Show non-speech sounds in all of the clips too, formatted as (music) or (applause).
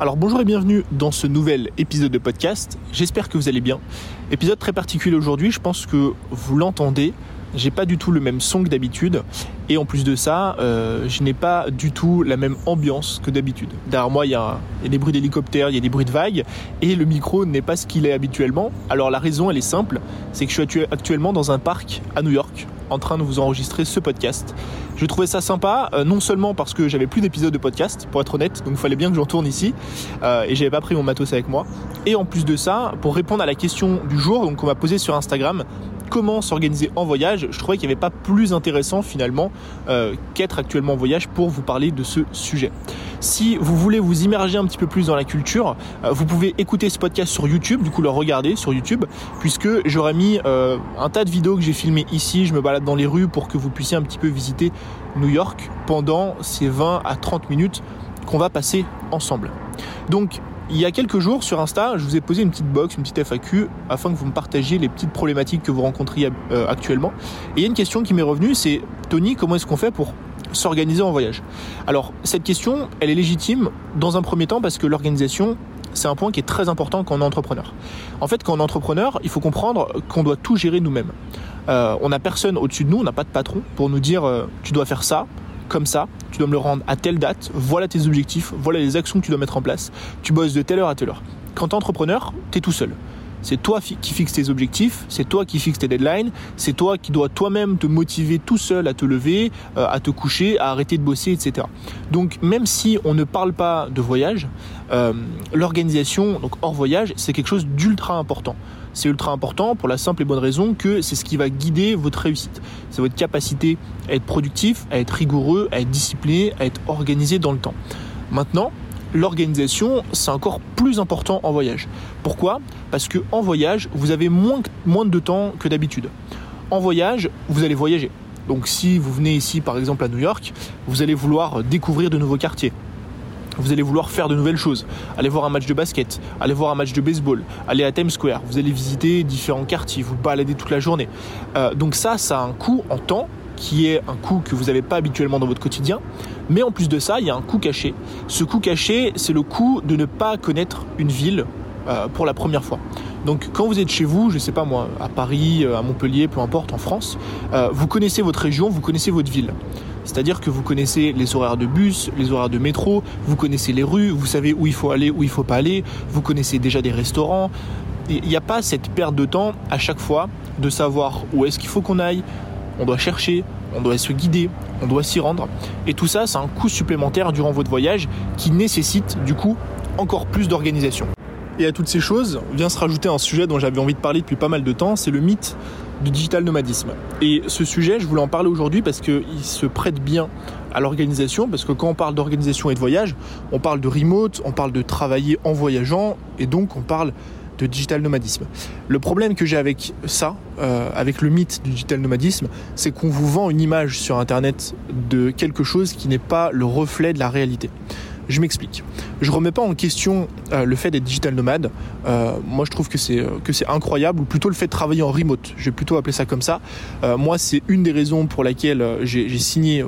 Alors bonjour et bienvenue dans ce nouvel épisode de podcast. J'espère que vous allez bien. Épisode très particulier aujourd'hui, je pense que vous l'entendez. J'ai pas du tout le même son que d'habitude et en plus de ça, euh, je n'ai pas du tout la même ambiance que d'habitude. Derrière moi, il y, a, des bruits d'hélicoptères, il y a des bruits de vagues et le micro n'est pas ce qu'il est habituellement. Alors la raison, elle est simple, c'est que je suis actuellement dans un parc à New York en train de vous enregistrer ce podcast. Je trouvais ça sympa, euh, non seulement parce que j'avais plus d'épisodes de podcast, pour être honnête, donc il fallait bien que je retourne ici, euh, et j'avais pas pris mon matos avec moi. Et en plus de ça, pour répondre à la question du jour, donc on m'a posé sur Instagram, comment s'organiser en voyage, je trouvais qu'il n'y avait pas plus intéressant finalement euh, qu'être actuellement en voyage pour vous parler de ce sujet. Si vous voulez vous immerger un petit peu plus dans la culture, euh, vous pouvez écouter ce podcast sur YouTube, du coup le regarder sur YouTube, puisque j'aurais mis euh, un tas de vidéos que j'ai filmées ici, je me balade dans les rues pour que vous puissiez un petit peu visiter New York pendant ces 20 à 30 minutes qu'on va passer ensemble. Donc il y a quelques jours sur Insta, je vous ai posé une petite box, une petite FAQ, afin que vous me partagiez les petites problématiques que vous rencontriez euh, actuellement. Et il y a une question qui m'est revenue, c'est Tony, comment est-ce qu'on fait pour s'organiser en voyage? Alors cette question, elle est légitime dans un premier temps parce que l'organisation, c'est un point qui est très important quand on est entrepreneur. En fait, quand on est entrepreneur, il faut comprendre qu'on doit tout gérer nous-mêmes. Euh, on n'a personne au-dessus de nous, on n'a pas de patron pour nous dire euh, tu dois faire ça, comme ça, tu dois me le rendre à telle date, voilà tes objectifs, voilà les actions que tu dois mettre en place, tu bosses de telle heure à telle heure. Quand tu es entrepreneur, tu es tout seul. C'est toi qui fixes tes objectifs, c'est toi qui fixes tes deadlines, c'est toi qui dois toi-même te motiver tout seul à te lever, euh, à te coucher, à arrêter de bosser, etc. Donc même si on ne parle pas de voyage, euh, l'organisation, donc hors voyage, c'est quelque chose d'ultra important. C'est ultra important pour la simple et bonne raison que c'est ce qui va guider votre réussite. C'est votre capacité à être productif, à être rigoureux, à être discipliné, à être organisé dans le temps. Maintenant, l'organisation, c'est encore plus important en voyage. Pourquoi? Parce que en voyage, vous avez moins, moins de temps que d'habitude. En voyage, vous allez voyager. Donc si vous venez ici par exemple à New York, vous allez vouloir découvrir de nouveaux quartiers. Vous allez vouloir faire de nouvelles choses, aller voir un match de basket, aller voir un match de baseball, aller à Times Square, vous allez visiter différents quartiers, vous balader toute la journée. Euh, donc ça, ça a un coût en temps qui est un coût que vous n'avez pas habituellement dans votre quotidien. Mais en plus de ça, il y a un coût caché. Ce coût caché, c'est le coût de ne pas connaître une ville euh, pour la première fois. Donc quand vous êtes chez vous, je ne sais pas moi, à Paris, euh, à Montpellier, peu importe, en France, vous connaissez votre région, vous connaissez votre ville. C'est-à-dire que vous connaissez les horaires de bus, les horaires de métro, vous connaissez les rues, vous savez où il faut aller, où il faut pas aller, vous connaissez déjà des restaurants. Il n'y a pas cette perte de temps à chaque fois de savoir où est-ce qu'il faut qu'on aille. On doit chercher, on doit se guider, on doit s'y rendre. Et tout ça, c'est un coût supplémentaire durant votre voyage qui nécessite du coup encore plus d'organisation. Et à toutes ces choses vient se rajouter un sujet dont j'avais envie de parler depuis pas mal de temps, c'est le mythe du digital nomadisme. Et ce sujet, je voulais en parler aujourd'hui parce qu'il se prête bien à l'organisation, parce que quand on parle d'organisation et de voyage, on parle de remote, on parle de travailler en voyageant, et donc on parle de digital nomadisme. Le problème que j'ai avec ça, euh, avec le mythe du digital nomadisme, c'est qu'on vous vend une image sur Internet de quelque chose qui n'est pas le reflet de la réalité. Je m'explique. Je remets pas en question euh, le fait d'être digital nomade. Euh, moi, je trouve que c'est euh, que c'est incroyable, ou plutôt le fait de travailler en remote. Je vais plutôt appeler ça comme ça. moi, c'est une des raisons pour laquelle j'ai signé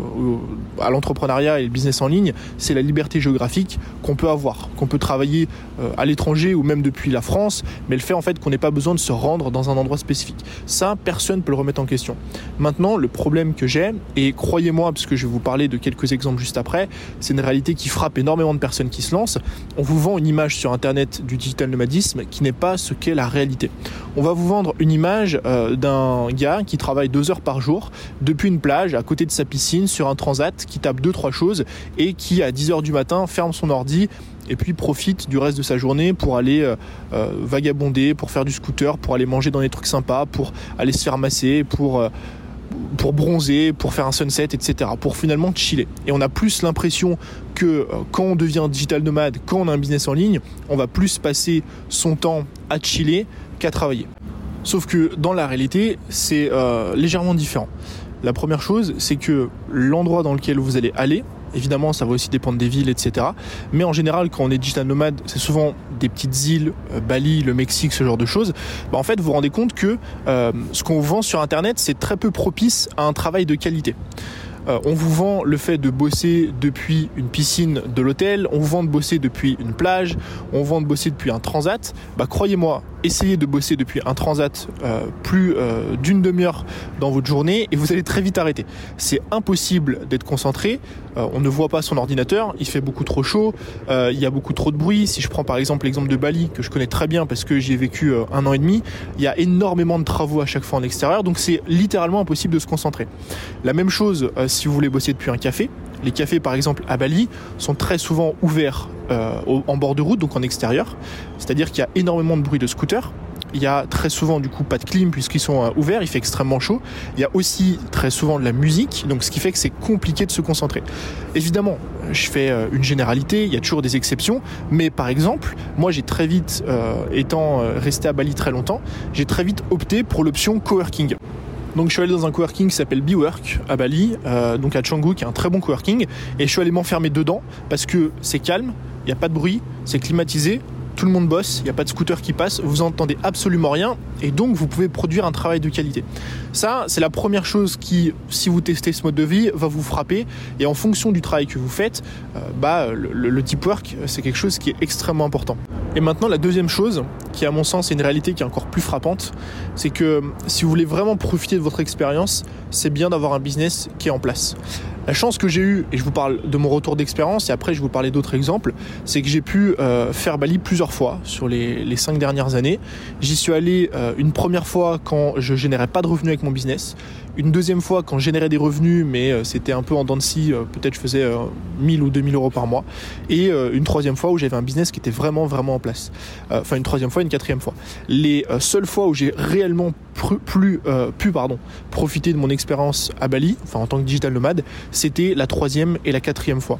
à l'entrepreneuriat et le business en ligne. C'est la liberté géographique qu'on peut avoir, qu'on peut travailler à l'étranger ou même depuis la France, mais le fait en fait qu'on n'ait pas besoin de se rendre dans un endroit spécifique. Ça, personne peut le remettre en question. Maintenant, le problème que j'ai, et croyez-moi, parce que je vais vous parler de quelques exemples juste après, c'est une réalité qui frappe énormément de personnes qui se lancent, on vous vend une image sur Internet du digital nomadisme qui n'est pas ce qu'est la réalité. On va vous vendre une image euh, d'un gars qui travaille deux heures par jour depuis une plage à côté de sa piscine sur un transat qui tape deux trois choses et qui à 10 heures du matin ferme son ordi et puis profite du reste de sa journée pour aller euh, euh, vagabonder, pour faire du scooter, pour aller manger dans des trucs sympas, pour aller se faire masser, pour pour bronzer, pour faire un sunset, etc. Pour finalement chiller. Et on a plus l'impression que euh, quand on devient digital nomade, quand on a un business en ligne, on va plus passer son temps à chiller qu'à travailler. Sauf que dans la réalité, c'est euh, légèrement différent. La première chose, c'est que l'endroit dans lequel vous allez aller, Évidemment, ça va aussi dépendre des villes, etc. Mais en général, quand on est digital nomade, c'est souvent des petites îles, euh, Bali, le Mexique, ce genre de choses. Bah, en fait, vous vous rendez compte que euh, ce qu'on vend sur Internet, c'est très peu propice à un travail de qualité. Euh, on vous vend le fait de bosser depuis une piscine de l'hôtel, on vous vend de bosser depuis une plage, on vous vend de bosser depuis un transat. Bah croyez-moi, essayez de bosser depuis un transat euh, plus euh, d'une demi-heure dans votre journée et vous allez très vite arrêter. C'est impossible d'être concentré. on ne voit pas son ordinateur, il fait beaucoup trop chaud, il y a beaucoup trop de bruit. Si je prends par exemple l'exemple de Bali que je connais très bien parce que j'y ai vécu un an et demi, il y a énormément de travaux à chaque fois en extérieur, donc c'est littéralement impossible de se concentrer. La même chose si vous voulez bosser depuis un café. Les cafés, par exemple, à Bali, sont très souvent ouverts euh, en bord de route, donc en extérieur. C'est-à-dire qu'il y a énormément de bruit de scooters. Il y a très souvent du coup pas de clim puisqu'ils sont euh, ouverts, il fait extrêmement chaud. Il y a aussi très souvent de la musique, donc ce qui fait que c'est compliqué de se concentrer. Évidemment, je fais euh, une généralité, il y a toujours des exceptions, mais par exemple, moi j'ai très vite, étant resté à Bali très longtemps, j'ai très vite opté pour l'option coworking. Donc je suis allé dans un coworking qui s'appelle BeWork à Bali, donc à Canggu, qui est un très bon coworking, et je suis allé m'enfermer dedans parce que c'est calme, n'y a pas de bruit, c'est climatisé, tout le monde bosse, il n'y a pas de scooter qui passe, vous entendez absolument rien et donc vous pouvez produire un travail de qualité. Ça, c'est la première chose qui, si vous testez ce mode de vie, va vous frapper et en fonction du travail que vous faites, euh, bah, le, le, deep work, c'est quelque chose qui est extrêmement important. Et maintenant, la deuxième chose, qui à mon sens est une réalité qui est encore plus frappante, c'est que si vous voulez vraiment profiter de votre expérience, c'est bien d'avoir un business qui est en place. La chance que j'ai eue, et je vous parle de mon retour d'expérience, et après je vous parler d'autres exemples, c'est que j'ai pu euh, faire Bali plusieurs fois sur les, cinq dernières années. J'y suis allé euh, une première fois quand je générais pas de revenus avec mon business, une deuxième fois quand je générais des revenus, mais euh, c'était un peu en dents peut-être je faisais 1000 ou 2000 euros par mois, et une troisième fois où j'avais un business qui était vraiment vraiment en place. Enfin une troisième fois, une quatrième fois. Les seules fois où j'ai réellement plus, pu pardon, profiter de mon expérience à Bali, enfin en tant que digital nomade, c'était la troisième et la quatrième fois.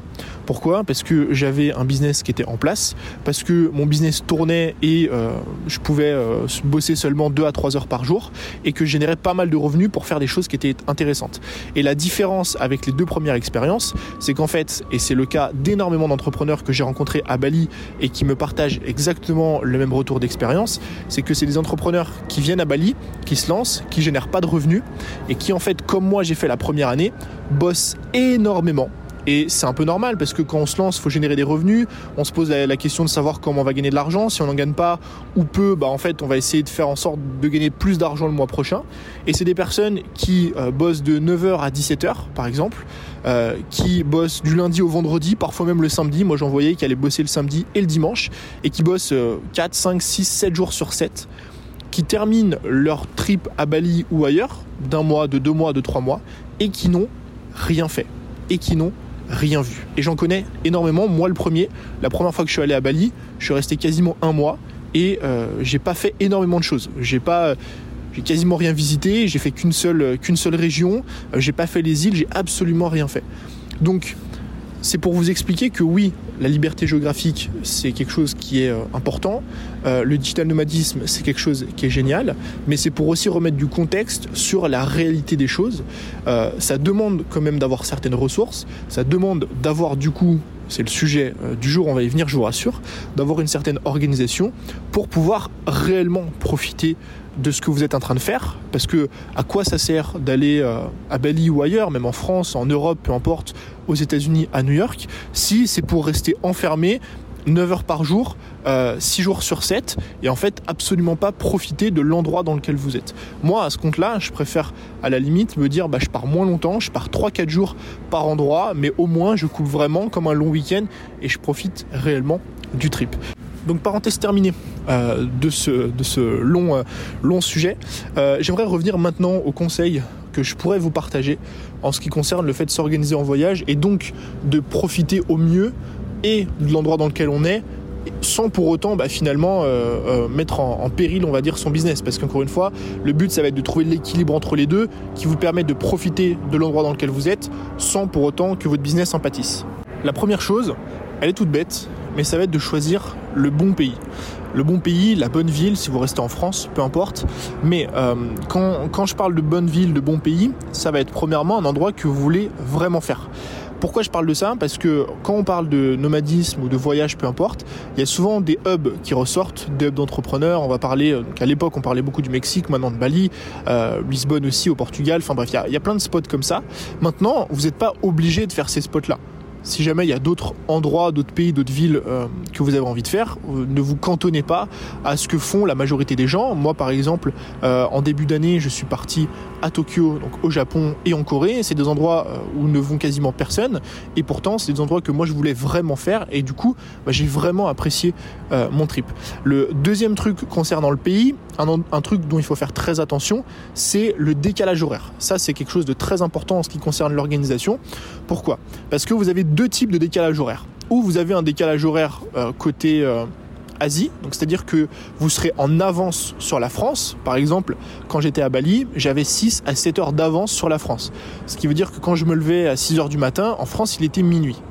Pourquoi? Parce que j'avais un business qui était en place, parce que mon business tournait et euh, je pouvais euh, bosser seulement 2 à 3 heures par jour et que je générais pas mal de revenus pour faire des choses qui étaient intéressantes. Et la différence avec les deux premières expériences, c'est qu'en fait, et c'est le cas d'énormément d'entrepreneurs que j'ai rencontrés à Bali et qui me partagent exactement le même retour d'expérience, c'est que c'est des entrepreneurs qui viennent à Bali, qui se lancent, qui génèrent pas de revenus et qui en fait, comme moi j'ai fait la première année, bossent énormément. Et c'est un peu normal parce que quand on se lance, il faut générer des revenus. On se pose la, question de savoir comment on va gagner de l'argent. Si on n'en gagne pas ou peu, bah en fait, on va essayer de faire en sorte de gagner plus d'argent le mois prochain. Et c'est des personnes qui euh, bossent de 9h à 17h, par exemple, euh, qui bossent du lundi au vendredi, parfois même le samedi. Moi, j'en voyais qui allaient bosser le samedi et le dimanche et qui bossent 4, 5, 6, 7 jours sur 7 qui terminent leur trip à Bali ou ailleurs, d'un mois, de deux mois, de trois mois, et qui n'ont rien fait et qui n'ont rien vu. Et j'en connais énormément. Moi, le premier, la première fois que je suis allé à Bali, je suis resté quasiment un mois et euh, j'ai pas fait énormément de choses. J'ai pas j'ai quasiment rien visité, j'ai fait qu'une seule, qu'une seule région, euh, j'ai pas fait les îles, j'ai absolument rien fait. Donc, c'est pour vous expliquer que oui, la liberté géographique, c'est quelque chose qui est euh, important. Euh, le digital nomadisme, c'est quelque chose qui est génial. Mais c'est pour aussi remettre du contexte sur la réalité des choses. Euh, ça demande quand même d'avoir certaines ressources. Ça demande d'avoir du coup c'est le sujet du jour, on va y venir, je vous rassure, d'avoir une certaine organisation pour pouvoir réellement profiter de ce que vous êtes en train de faire, parce que à quoi ça sert d'aller à Bali ou ailleurs, même en France, en Europe, peu importe, aux États-Unis, à New York, si c'est pour rester enfermé 9 heures par jour, 6 euh, jours sur 7, et en fait absolument pas profiter de l'endroit dans lequel vous êtes. Moi, à ce compte-là, je préfère à la limite me dire, bah, je pars moins longtemps, je pars 3-4 jours par endroit, mais au moins je coupe vraiment comme un long week-end et je profite réellement du trip. Donc parenthèse terminée euh, de ce, de ce long, euh, long sujet. J'aimerais revenir maintenant au conseil que je pourrais vous partager en ce qui concerne le fait de s'organiser en voyage et donc de profiter au mieux et de l'endroit dans lequel on est sans pour autant bah, finalement mettre en, en, péril on va dire son business parce qu'encore une fois le but ça va être de trouver l'équilibre entre les deux qui vous permet de profiter de l'endroit dans lequel vous êtes sans pour autant que votre business en pâtisse. La première chose elle est toute bête mais ça va être de choisir le bon pays. Le bon pays, la bonne ville, si vous restez en France, peu importe. Mais euh, quand, quand je parle de bonne ville, de bon pays, ça va être premièrement un endroit que vous voulez vraiment faire. Pourquoi je parle de ça? Parce que quand on parle de nomadisme ou de voyage, peu importe, il y a souvent des hubs qui ressortent, des hubs d'entrepreneurs. On va parler, euh, à l'époque, on parlait beaucoup du Mexique, maintenant de Bali, euh, Lisbonne aussi, au Portugal. Enfin bref, il y, a, il y a plein de spots comme ça. Maintenant, vous n'êtes pas obligé de faire ces spots-là si jamais il y a d'autres endroits, d'autres pays, d'autres villes euh, que vous avez envie de faire, euh, ne vous cantonnez pas à ce que font la majorité des gens. Moi, par exemple, euh, en début d'année, je suis parti à Tokyo, donc au Japon et en Corée. C'est des endroits où ne vont quasiment personne, et pourtant, c'est des endroits que moi je voulais vraiment faire, et du coup, bah, j'ai vraiment apprécié mon trip. Le deuxième truc concernant le pays, un, un truc dont il faut faire très attention, c'est le décalage horaire. Ça, c'est quelque chose de très important en ce qui concerne l'organisation. Pourquoi? Parce que vous avez deux types de décalage horaire. Ou vous avez un décalage horaire euh, côté euh, Asie, donc c'est-à-dire que vous serez en avance sur la France. Par exemple, quand j'étais à Bali, j'avais 6 à 7 heures d'avance sur la France. Ce qui veut dire que quand je me levais à 6 heures du matin, en France, il était minuit.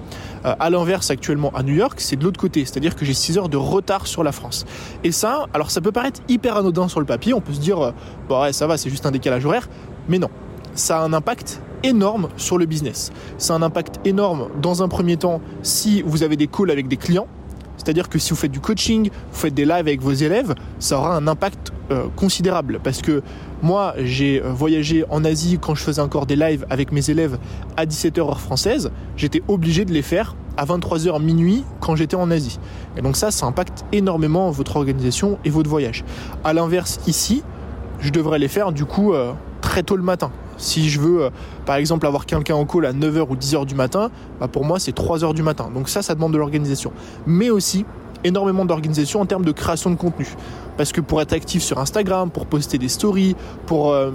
Euh, à l'inverse, actuellement à New York, c'est de l'autre côté, c'est-à-dire que j'ai 6 heures de retard sur la France. Et ça, alors ça peut paraître hyper anodin sur le papier, on peut se dire, bon ouais, ça va, c'est juste un décalage horaire, mais non, ça a un impact énorme sur le business. C'est un impact énorme dans un premier temps si vous avez des calls avec des clients. C'est-à-dire que si vous faites du coaching, vous faites des lives avec vos élèves, ça aura un impact euh, considérable. Parce que moi, j'ai euh, voyagé en Asie quand je faisais encore des lives avec mes élèves à 17h heure française. J'étais obligé de les faire à 23h minuit quand j'étais en Asie. Et donc ça, ça impacte énormément votre organisation et votre voyage. À l'inverse, ici, je devrais les faire du coup euh, très tôt le matin. Si je veux, euh, par exemple, avoir quelqu'un en call à 9h ou 10h du matin, bah, pour moi, c'est 3h du matin. Donc ça, ça demande de l'organisation. Mais aussi énormément d'organisation en termes de création de contenu. Parce que pour être actif sur Instagram, pour poster des stories, pour euh,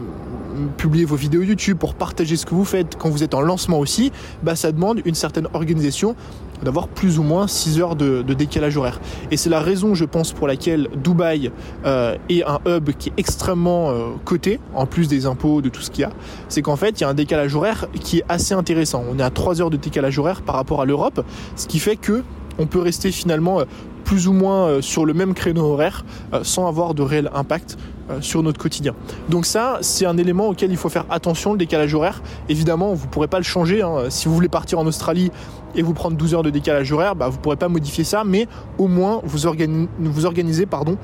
publier vos vidéos YouTube, pour partager ce que vous faites quand vous êtes en lancement aussi, bah, ça demande une certaine organisation d'avoir plus ou moins 6 heures de, décalage horaire. Et c'est la raison, je pense, pour laquelle Dubaï euh, est un hub qui est extrêmement euh, coté, en plus des impôts, de tout ce qu'il y a. C'est qu'en fait, il y a un décalage horaire qui est assez intéressant. On est à 3 heures de décalage horaire par rapport à l'Europe, ce qui fait que on peut rester finalement euh, plus ou moins euh, sur le même créneau horaire euh, sans avoir de réel impact sur notre quotidien. Donc ça, c'est un élément auquel il faut faire attention, le décalage horaire. Évidemment, vous ne pourrez pas le changer. Hein. Si vous voulez partir en Australie et vous prendre 12 heures de décalage horaire, bah, vous ne pourrez pas modifier ça, mais au moins vous, vous organisez pardon,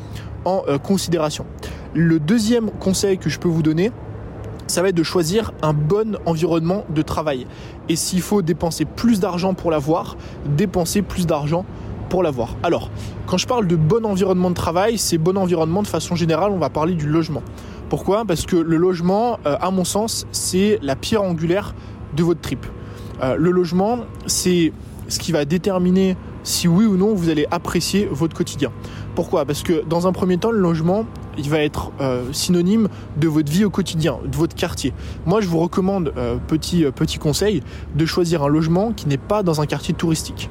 en considération. Le deuxième conseil que je peux vous donner, ça va être de choisir un bon environnement de travail. Et s'il faut dépenser plus d'argent pour l'avoir, dépenser plus d'argent l'avoir. Alors, quand je parle de bon environnement de travail, c'est bon environnement de façon générale, on va parler du logement. Pourquoi? Parce que le logement, euh, à mon sens, c'est la pierre angulaire de votre trip. Euh, le logement, c'est ce qui va déterminer si oui ou non vous allez apprécier votre quotidien. Pourquoi? Parce que dans un premier temps, le logement, il va être euh, synonyme de votre vie au quotidien, de votre quartier. Moi, je vous recommande, petit, petit conseil, de choisir un logement qui n'est pas dans un quartier touristique.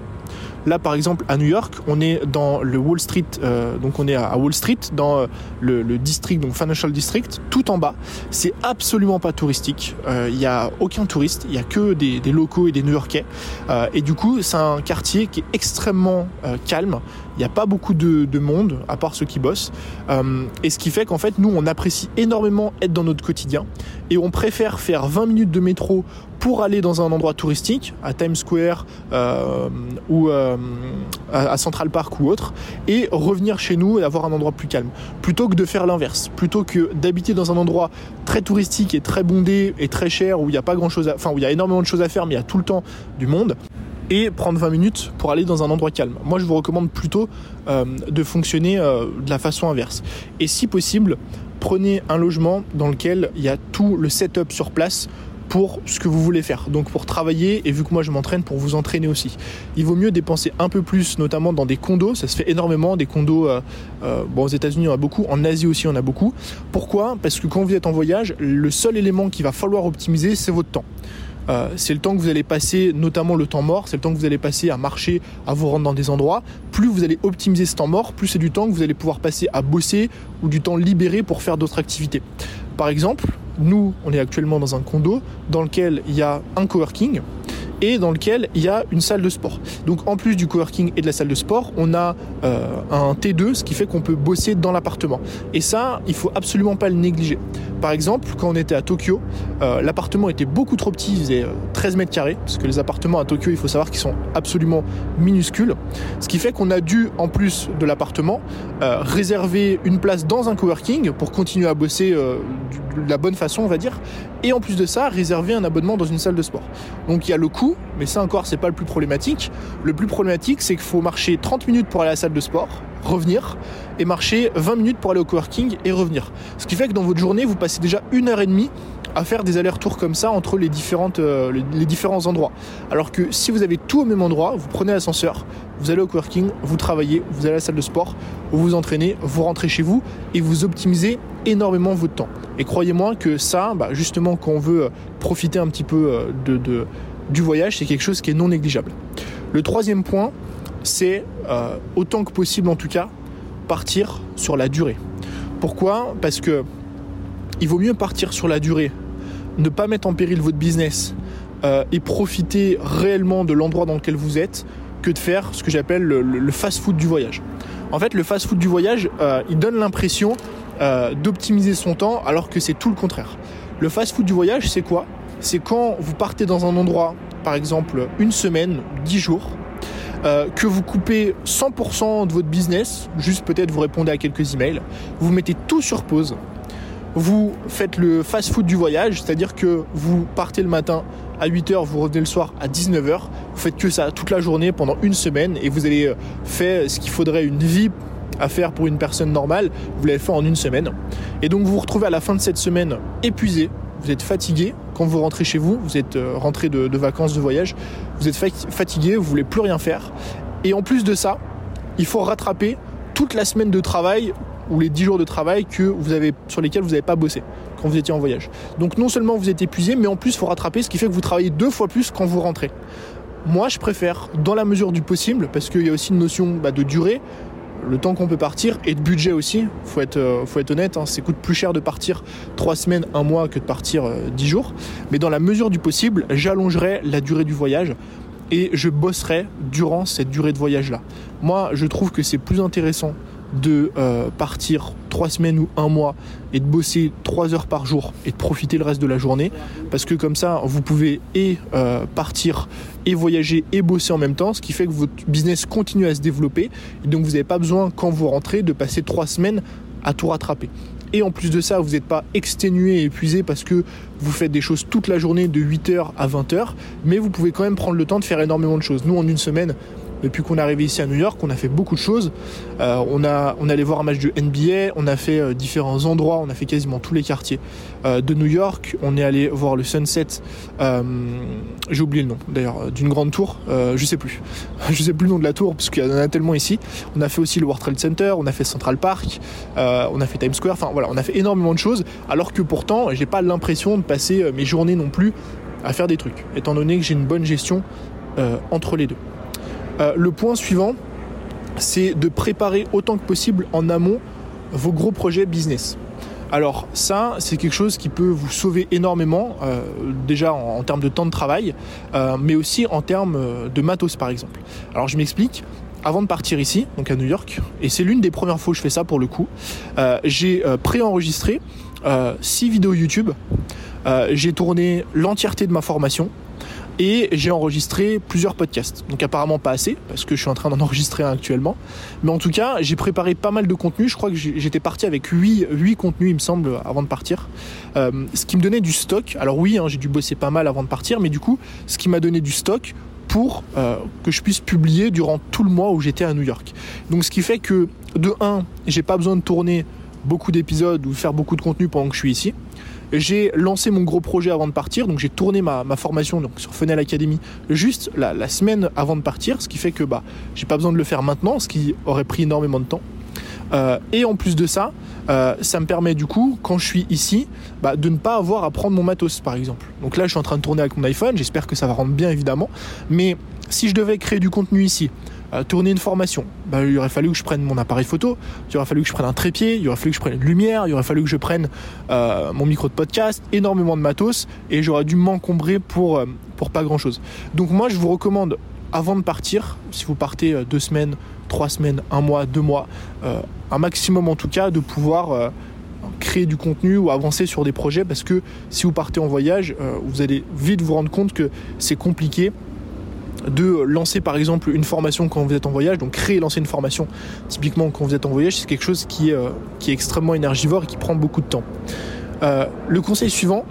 Là, par exemple, à New York, on est dans le Wall Street, euh, donc on est à Wall Street, dans euh, le, district, donc Financial District, tout en bas. C'est absolument pas touristique. Euh, il n'y a aucun touriste, il y a que des, locaux et des New-Yorkais. et du coup, c'est un quartier qui est extrêmement calme. Il n'y a pas beaucoup de, de, monde, à part ceux qui bossent. et ce qui fait qu'en fait, nous, on apprécie énormément être dans notre quotidien. Et on préfère faire 20 minutes de métro pour aller dans un endroit touristique, à Times Square euh, ou euh, à Central Park ou autre, et revenir chez nous et avoir un endroit plus calme. Plutôt que de faire l'inverse, plutôt que d'habiter dans un endroit très touristique et très bondé et très cher où il n'y a pas grand chose, à, enfin où il y a énormément de choses à faire, mais il y a tout le temps du monde et prendre 20 minutes pour aller dans un endroit calme. Moi, je vous recommande plutôt euh, de fonctionner euh, de la façon inverse. Et si possible, prenez un logement dans lequel il y a tout le setup sur place pour ce que vous voulez faire. Donc pour travailler, et vu que moi je m'entraîne, pour vous entraîner aussi. Il vaut mieux dépenser un peu plus, notamment dans des condos. Ça se fait énormément, des condos. Euh, bon, aux États-Unis, on a beaucoup. En Asie aussi, on a beaucoup. Pourquoi? Parce que quand vous êtes en voyage, le seul élément qu'il va falloir optimiser, c'est votre temps. Euh, c'est le temps que vous allez passer, notamment le temps mort, c'est le temps que vous allez passer à marcher, à vous rendre dans des endroits. Plus vous allez optimiser ce temps mort, plus c'est du temps que vous allez pouvoir passer à bosser ou du temps libéré pour faire d'autres activités. Par exemple, nous, on est actuellement dans un condo dans lequel il y a un coworking et dans lequel il y a une salle de sport. Donc en plus du coworking et de la salle de sport, on a euh, un T2, ce qui fait qu'on peut bosser dans l'appartement. Et ça, il faut absolument pas le négliger. Par exemple, quand on était à Tokyo, euh, l'appartement était beaucoup trop petit, il faisait 13 mètres carrés, parce que les appartements à Tokyo, il faut savoir qu'ils sont absolument minuscules. Ce qui fait qu'on a dû, en plus de l'appartement, réserver une place dans un coworking pour continuer à bosser de la bonne façon, on va dire. Et en plus de ça, réserver un abonnement dans une salle de sport. Donc il y a le coût, mais ça encore, c'est pas le plus problématique. Le plus problématique, c'est qu'il faut marcher 30 minutes pour aller à la salle de sport, revenir, et marcher 20 minutes pour aller au coworking et revenir. Ce qui fait que dans votre journée, vous passez déjà une heure et demie à faire des allers-retours comme ça entre les, différentes, euh, différents endroits. Alors que si vous avez tout au même endroit, vous prenez l'ascenseur, vous allez au coworking, vous travaillez, vous allez à la salle de sport, vous vous entraînez, vous rentrez chez vous et vous optimisez énormément votre temps. Et croyez-moi que ça, bah, justement, quand on veut profiter un petit peu euh, de, du voyage, c'est quelque chose qui est non négligeable. Le troisième point, c'est euh, autant que possible en tout cas, partir sur la durée. Pourquoi? Parce que il vaut mieux partir sur la durée, ne pas mettre en péril votre business euh, et profiter réellement de l'endroit dans lequel vous êtes que de faire ce que j'appelle le, fast-food du voyage. En fait, le fast-food du voyage, euh, il donne l'impression d'optimiser son temps alors que c'est tout le contraire. Le fast-food du voyage, c'est quoi? C'est quand vous partez dans un endroit, par exemple une semaine, dix jours, que vous coupez 100% de votre business, juste peut-être vous répondez à quelques emails, vous mettez tout sur pause, vous faites le fast-food du voyage, c'est-à-dire que vous partez le matin à 8h, vous revenez le soir à 19h, vous faites que ça toute la journée pendant une semaine et vous allez faire ce qu'il faudrait une vie à faire pour une personne normale, vous l'avez fait en une semaine. Et donc vous vous retrouvez à la fin de cette semaine épuisé, vous êtes fatigué, quand vous rentrez chez vous, vous êtes euh, rentré de, vacances, de voyage, vous êtes fatigué, vous voulez plus rien faire. Et en plus de ça, il faut rattraper toute la semaine de travail ou les 10 jours de travail que vous avez, sur lesquels vous n'avez pas bossé quand vous étiez en voyage. Donc non seulement vous êtes épuisé, mais en plus il faut rattraper, ce qui fait que vous travaillez deux fois plus quand vous rentrez. Moi je préfère, dans la mesure du possible, parce qu'il y a aussi une notion bah, de durée, le temps qu'on peut partir et de budget aussi. Faut être, euh, faut être honnête, hein, ça coûte plus cher de partir 3 semaines, un mois que de partir 10 euh, jours. Mais dans la mesure du possible, j'allongerai la durée du voyage et je bosserai durant cette durée de voyage là. Moi, je trouve que c'est plus intéressant de euh, partir trois semaines ou un mois et de bosser trois heures par jour et de profiter le reste de la journée. Parce que comme ça vous pouvez et euh, partir et voyager et bosser en même temps ce qui fait que votre business continue à se développer. Et donc vous n'avez pas besoin quand vous rentrez de passer trois semaines à tout rattraper. Et en plus de ça, vous n'êtes pas exténué et épuisé parce que vous faites des choses toute la journée de 8h à 20h, mais vous pouvez quand même prendre le temps de faire énormément de choses. Nous, en une semaine, depuis qu'on est arrivé ici à New York, on a fait beaucoup de choses. Euh, on a on allé voir un match de NBA, on a fait euh, différents endroits, on a fait quasiment tous les quartiers euh, de New York. On est allé voir le Sunset. J'ai oublié le nom d'ailleurs d'une grande tour. je sais plus. (laughs) je sais plus le nom de la tour parce qu'il y en a tellement ici. On a fait aussi le World Trade Center, on a fait Central Park, on a fait Times Square. Enfin voilà, on a fait énormément de choses. Alors que pourtant, j'ai pas l'impression de passer mes journées non plus à faire des trucs, étant donné que j'ai une bonne gestion entre les deux. Euh, le point suivant, c'est de préparer autant que possible en amont vos gros projets business. Alors ça, c'est quelque chose qui peut vous sauver énormément, euh, déjà en, termes de temps de travail, euh, mais aussi en termes de matos par exemple. Alors je m'explique. Avant de partir ici, donc à New York, et c'est l'une des premières fois que je fais ça pour le coup, j'ai préenregistré 6 vidéos YouTube. j'ai tourné l'entièreté de ma formation, et j'ai enregistré plusieurs podcasts. Donc apparemment pas assez, parce que je suis en train d'en (laughs) enregistrer un actuellement. Mais en tout cas, j'ai préparé pas mal de contenu. Je crois que j'étais parti avec 8, 8 contenus, il me semble, avant de partir. Euh, ce qui me donnait du stock. Alors oui, hein, j'ai dû bosser pas mal avant de partir, mais du coup, ce qui m'a donné du stock pour euh, que je puisse publier durant tout le mois où j'étais à New York. Donc ce qui fait que, de 1, j'ai pas besoin de tourner beaucoup d'épisodes ou faire beaucoup de contenu pendant que je suis ici. J'ai lancé mon gros projet avant de partir, donc j'ai tourné ma, formation donc, sur Funnel Academy juste la, semaine avant de partir, ce qui fait que bah, j'ai pas besoin de le faire maintenant, ce qui aurait pris énormément de temps. Euh, et en plus de ça, euh, ça me permet du coup, quand je suis ici, bah, de ne pas avoir à prendre mon matos par exemple. Donc là, je suis en train de tourner avec mon iPhone, j'espère que ça va rendre bien évidemment. Mais si je devais créer du contenu ici, tourner une formation, bah, il aurait fallu que je prenne mon appareil photo, il aurait fallu que je prenne un trépied, il aurait fallu que je prenne une lumière, il aurait fallu que je prenne euh, mon micro de podcast, énormément de matos, et j'aurais dû m'encombrer pour, euh, pour pas grand chose. Donc moi je vous recommande avant de partir, si vous partez euh, deux semaines, trois semaines, un mois, deux mois, un maximum en tout cas, de pouvoir créer du contenu ou avancer sur des projets parce que si vous partez en voyage, vous allez vite vous rendre compte que c'est compliqué de lancer par exemple une formation quand vous êtes en voyage, donc créer et lancer une formation typiquement quand vous êtes en voyage, c'est quelque chose qui est, qui est extrêmement énergivore et qui prend beaucoup de temps. le conseil suivant,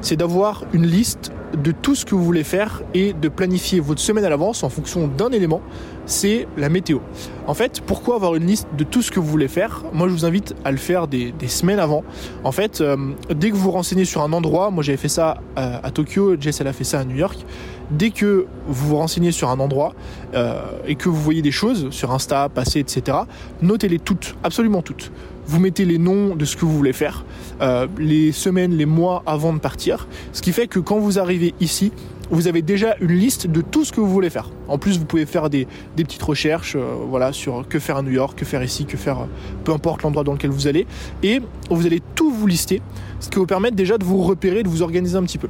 c'est d'avoir une liste de tout ce que vous voulez faire et de planifier votre semaine à l'avance en fonction d'un élément, c'est la météo. En fait, pourquoi avoir une liste de tout ce que vous voulez faire? Moi, je vous invite à le faire des, semaines avant. En fait, euh, dès que vous renseignez sur un endroit, moi j'avais fait ça euh, à, Tokyo, Jess elle a fait ça à New York. Dès que vous vous renseignez sur un endroit euh, et que vous voyez des choses sur Insta, passé, etc., notez-les toutes, absolument toutes vous mettez les noms de ce que vous voulez faire, euh, les semaines, les mois avant de partir. Ce qui fait que quand vous arrivez ici, vous avez déjà une liste de tout ce que vous voulez faire. En plus, vous pouvez faire des, petites recherches euh, voilà, sur que faire à New York, que faire ici, que faire, euh, peu importe l'endroit dans lequel vous allez. Et vous allez tout vous lister, ce qui vous permet déjà de vous repérer, de vous organiser un petit peu.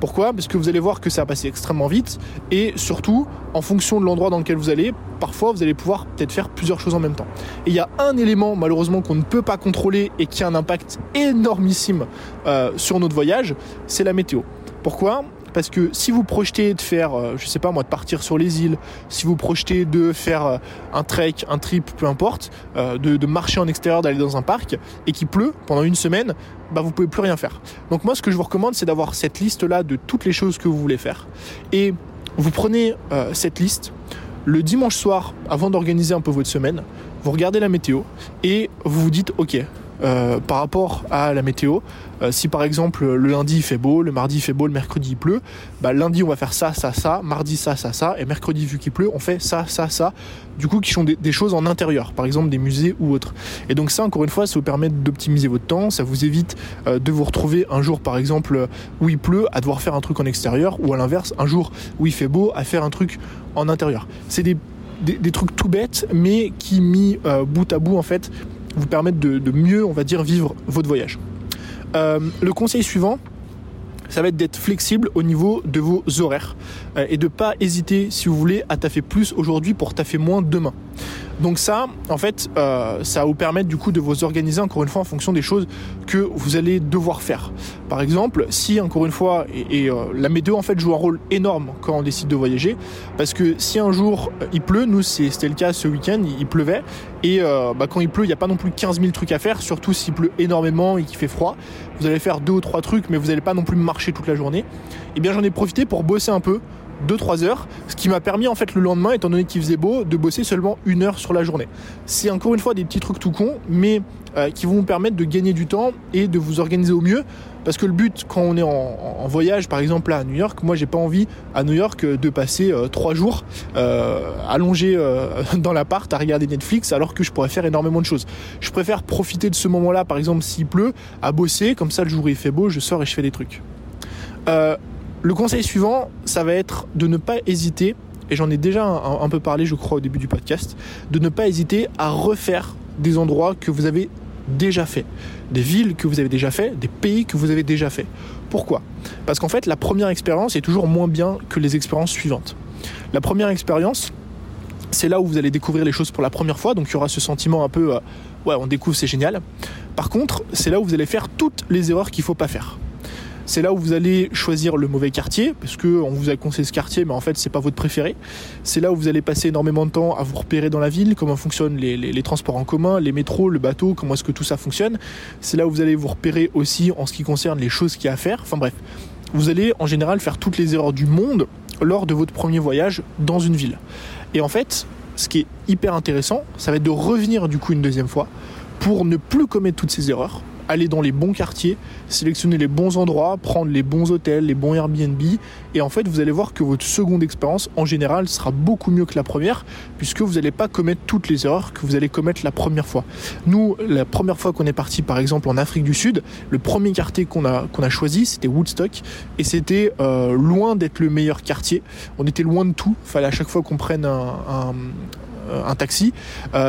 Pourquoi? Parce que vous allez voir que ça va passer extrêmement vite et surtout, en fonction de l'endroit dans lequel vous allez, parfois vous allez pouvoir peut-être faire plusieurs choses en même temps. Et il y a un élément malheureusement qu'on ne peut pas contrôler et qui a un impact énormissime euh, sur notre voyage, c'est la météo. Pourquoi? Parce que si vous projetez de faire, euh, je sais pas moi, de partir sur les îles, si vous projetez de faire euh, un trek, un trip, peu importe, euh, de, marcher en extérieur, d'aller dans un parc, et qu'il pleut pendant une semaine, bah vous pouvez plus rien faire. Donc moi, ce que je vous recommande, c'est d'avoir cette liste-là de toutes les choses que vous voulez faire, et vous prenez cette liste le dimanche soir, avant d'organiser un peu votre semaine, vous regardez la météo et vous vous dites, ok, euh, par rapport à la météo. Euh, si par exemple le lundi il fait beau, le mardi il fait beau, le mercredi il pleut, bah, lundi on va faire ça, ça, ça, mardi ça, ça, ça, et mercredi vu qu'il pleut, on fait ça, ça, ça. Du coup, qui sont des, choses en intérieur, par exemple des musées ou autres. Et donc ça, encore une fois, ça vous permet d'optimiser votre temps, ça vous évite euh, de vous retrouver un jour, par exemple, où il pleut, à devoir faire un truc en extérieur, ou à l'inverse, un jour où il fait beau, à faire un truc en intérieur. C'est des, des, trucs tout bêtes, mais qui mis bout à bout, en fait, vous permettre de, mieux, on va dire, vivre votre voyage. Euh, le conseil suivant, ça va être d'être flexible au niveau de vos horaires euh, et de pas hésiter, si vous voulez, à taffer plus aujourd'hui pour taffer moins demain. Donc ça, en fait, euh, ça va vous permettre du coup de vous organiser encore une fois en fonction des choses que vous allez devoir faire. Par exemple, si encore une fois, et, euh, la météo en fait joue un rôle énorme quand on décide de voyager, parce que si un jour euh, il pleut, nous c'était le cas ce week-end, il, pleuvait, et bah, quand il pleut, il n'y a pas non plus 15 000 trucs à faire, surtout s'il pleut énormément et qu'il fait froid. Vous allez faire deux ou trois trucs, mais vous n'allez pas non plus marcher toute la journée. Et eh bien j'en ai profité pour bosser un peu 2-3 heures, ce qui m'a permis en fait le lendemain, étant donné qu'il faisait beau, de bosser seulement une heure sur la journée. C'est encore une fois des petits trucs tout cons, mais euh, qui vont vous permettre de gagner du temps et de vous organiser au mieux. Parce que le but, quand on est en, voyage, par exemple là à New York, moi j'ai pas envie à New York euh, de passer 3 euh, jours allongé (laughs) dans l'appart à regarder Netflix alors que je pourrais faire énormément de choses. Je préfère profiter de ce moment-là, par exemple s'il pleut, à bosser, comme ça le jour il fait beau, je sors et je fais des trucs. Le conseil suivant, ça va être de ne pas hésiter, et j'en ai déjà un, peu parlé je crois au début du podcast, de ne pas hésiter à refaire des endroits que vous avez déjà fait, des villes que vous avez déjà fait, des pays que vous avez déjà fait. Pourquoi? Parce qu'en fait la première expérience est toujours moins bien que les expériences suivantes. La première expérience, c'est là où vous allez découvrir les choses pour la première fois, donc il y aura ce sentiment un peu, euh, ouais, on découvre, c'est génial. Par contre, c'est là où vous allez faire toutes les erreurs qu'il ne faut pas faire. C'est là où vous allez choisir le mauvais quartier, parce qu'on vous a conseillé ce quartier, mais en fait c'est pas votre préféré. C'est là où vous allez passer énormément de temps à vous repérer dans la ville, comment fonctionnent les, transports en commun, les métros, le bateau, comment est-ce que tout ça fonctionne. C'est là où vous allez vous repérer aussi en ce qui concerne les choses qu'il y a à faire. Enfin bref, vous allez en général faire toutes les erreurs du monde lors de votre premier voyage dans une ville. Et en fait, ce qui est hyper intéressant, ça va être de revenir du coup une deuxième fois pour ne plus commettre toutes ces erreurs aller dans les bons quartiers, sélectionner les bons endroits, prendre les bons hôtels, les bons Airbnb. Et en fait, vous allez voir que votre seconde expérience, en général, sera beaucoup mieux que la première, puisque vous n'allez pas commettre toutes les erreurs que vous allez commettre la première fois. Nous, la première fois qu'on est parti, par exemple, en Afrique du Sud, le premier quartier qu'on a, qu'on a choisi, c'était Woodstock. Et c'était euh, loin d'être le meilleur quartier. On était loin de tout. Fallait à chaque fois qu'on prenne un un taxi.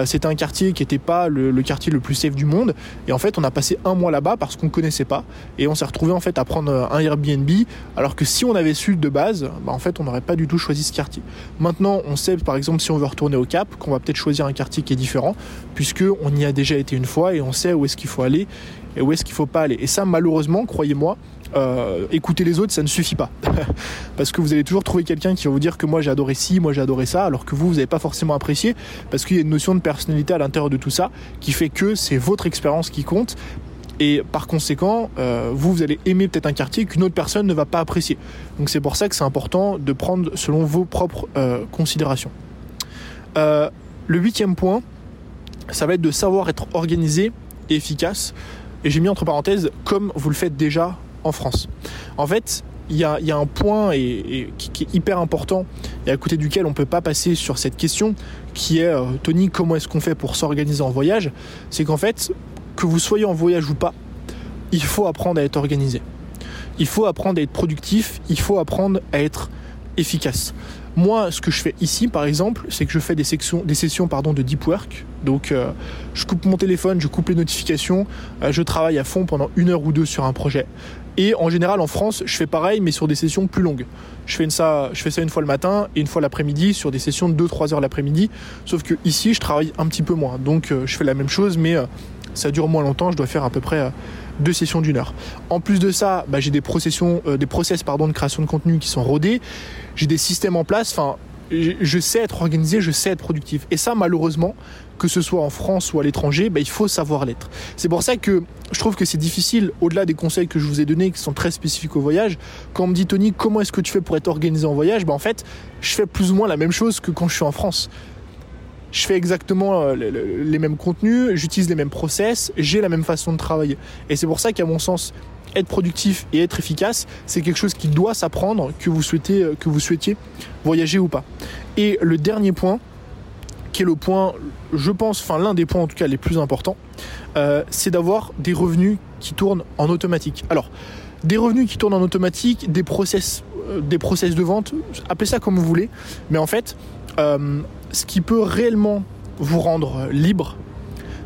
C'était un quartier qui n'était pas le, quartier le plus safe du monde. Et en fait, on a passé un mois là-bas parce qu'on ne connaissait pas. Et on s'est retrouvé en fait à prendre un Airbnb. Alors que si on avait su de base, bah, en fait, on n'aurait pas du tout choisi ce quartier. Maintenant, on sait par exemple si on veut retourner au Cap, qu'on va peut-être choisir un quartier qui est différent, puisque on y a déjà été une fois et on sait où est-ce qu'il faut aller et où est-ce qu'il faut pas aller. Et ça, malheureusement, croyez-moi, euh, écouter les autres, ça ne suffit pas. (laughs) parce que vous allez toujours trouver quelqu'un qui va vous dire que moi j'ai adoré ci, moi j'ai adoré ça, alors que vous, vous n'avez pas forcément apprécié, parce qu'il y a une notion de personnalité à l'intérieur de tout ça, qui fait que c'est votre expérience qui compte. Et par conséquent, euh, vous, vous allez aimer peut-être un quartier qu'une autre personne ne va pas apprécier. Donc c'est pour ça que c'est important de prendre selon vos propres euh, considérations. le huitième point, ça va être de savoir être organisé et efficace. Et j'ai mis entre parenthèses comme vous le faites déjà en France. En fait, il y, a, un point et, qui, est hyper important et à côté duquel on ne peut pas passer sur cette question qui est euh, Tony, comment est-ce qu'on fait pour s'organiser en voyage? C'est qu'en fait, que vous soyez en voyage ou pas, il faut apprendre à être organisé. Il faut apprendre à être productif, il faut apprendre à être efficace. Moi, ce que je fais ici, par exemple, c'est que je fais des, sections, des sessions de deep work. Donc, euh, je coupe mon téléphone, je coupe les notifications, euh, je travaille à fond pendant une heure ou deux sur un projet. Et en général, en France, je fais pareil, mais sur des sessions plus longues. Je fais, ça, une fois le matin et une fois l'après-midi sur des sessions de 2-3 heures l'après-midi. Sauf que ici, je travaille un petit peu moins. Donc, euh, je fais la même chose, mais ça dure moins longtemps. Je dois faire à peu près deux sessions d'une heure. En plus de ça, bah, j'ai des, processions, des process pardon, de création de contenu qui sont rodés j'ai des systèmes en place. Enfin, je sais être organisé, je sais être productif. Et ça, malheureusement, que ce soit en France ou à l'étranger, bah, il faut savoir l'être. C'est pour ça que je trouve que c'est difficile, au-delà des conseils que je vous ai donnés, qui sont très spécifiques au voyage, quand on me dit Tony, comment est-ce que tu fais pour être organisé en voyage? Bah, En fait, je fais plus ou moins la même chose que quand je suis en France. Je fais exactement euh, les mêmes contenus, j'utilise les mêmes process, j'ai la même façon de travailler. Et c'est pour ça qu'à mon sens, être productif et être efficace, c'est quelque chose qui doit s'apprendre, que vous souhaitez, euh, que vous souhaitiez voyager ou pas. Et le dernier point, qui est le point, je pense, enfin l'un des points en tout cas les plus importants, euh, c'est d'avoir des revenus qui tournent en automatique. Alors, des revenus qui tournent en automatique, des process, des process de vente, appelez ça comme vous voulez, mais en fait, ce qui peut réellement vous rendre libre,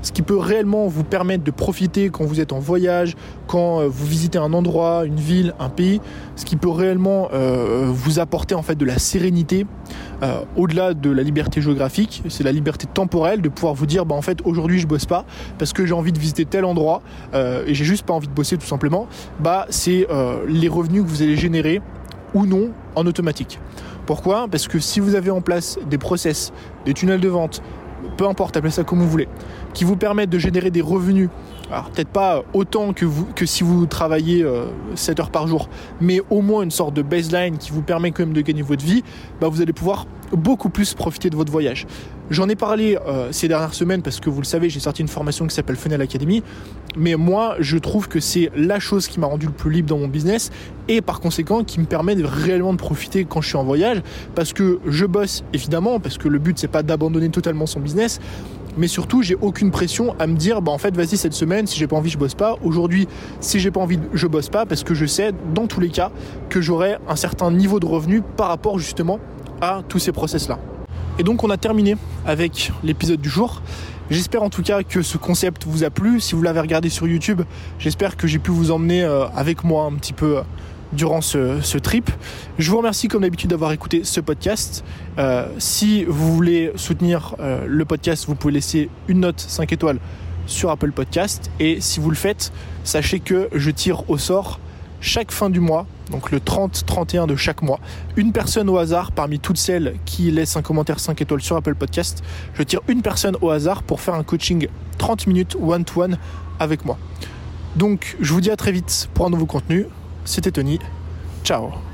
ce qui peut réellement vous permettre de profiter quand vous êtes en voyage, quand euh, vous visitez un endroit, une ville, un pays, ce qui peut réellement euh, vous apporter en fait de la sérénité euh, au-delà de la liberté géographique, c'est la liberté temporelle de pouvoir vous dire bah en fait aujourd'hui je bosse pas parce que j'ai envie de visiter tel endroit et j'ai juste pas envie de bosser tout simplement. Bah c'est les revenus que vous allez générer ou non en automatique. Pourquoi? Parce que si vous avez en place des process, des tunnels de vente, peu importe, appelez ça comme vous voulez, qui vous permettent de générer des revenus. Alors peut-être pas autant que, si vous travaillez 7 euh, heures par jour, mais au moins une sorte de baseline qui vous permet quand même de gagner votre vie, bah vous allez pouvoir beaucoup plus profiter de votre voyage. J'en ai parlé euh, ces dernières semaines parce que vous le savez, j'ai sorti une formation qui s'appelle Funnel Academy. Mais moi, je trouve que c'est la chose qui m'a rendu le plus libre dans mon business et par conséquent qui me permet de réellement de profiter quand je suis en voyage. Parce que je bosse évidemment parce que le but c'est pas d'abandonner totalement son business, mais surtout j'ai aucune pression à me dire bah en fait vas-y cette semaine si j'ai pas envie je bosse pas. Aujourd'hui si j'ai pas envie je bosse pas parce que je sais dans tous les cas que j'aurai un certain niveau de revenu par rapport justement à tous ces process là et donc on a terminé avec l'épisode du jour J'espère en tout cas que ce concept vous a plu. Si vous l'avez regardé sur YouTube, j'espère que j'ai pu vous emmener euh, avec moi un petit peu euh, durant ce, trip. Je vous remercie comme d'habitude d'avoir écouté ce podcast. Euh, si vous voulez soutenir le podcast, vous pouvez laisser une note 5 étoiles sur Apple Podcast. Et si vous le faites, sachez que je tire au sort chaque fin du mois, donc le 30-31 de chaque mois, une personne au hasard parmi toutes celles qui laissent un commentaire 5 étoiles sur Apple Podcast. Je tire une personne au hasard pour faire un coaching 30 minutes one-to-one avec moi. Donc je vous dis à très vite pour un nouveau contenu. C'était Tony. Ciao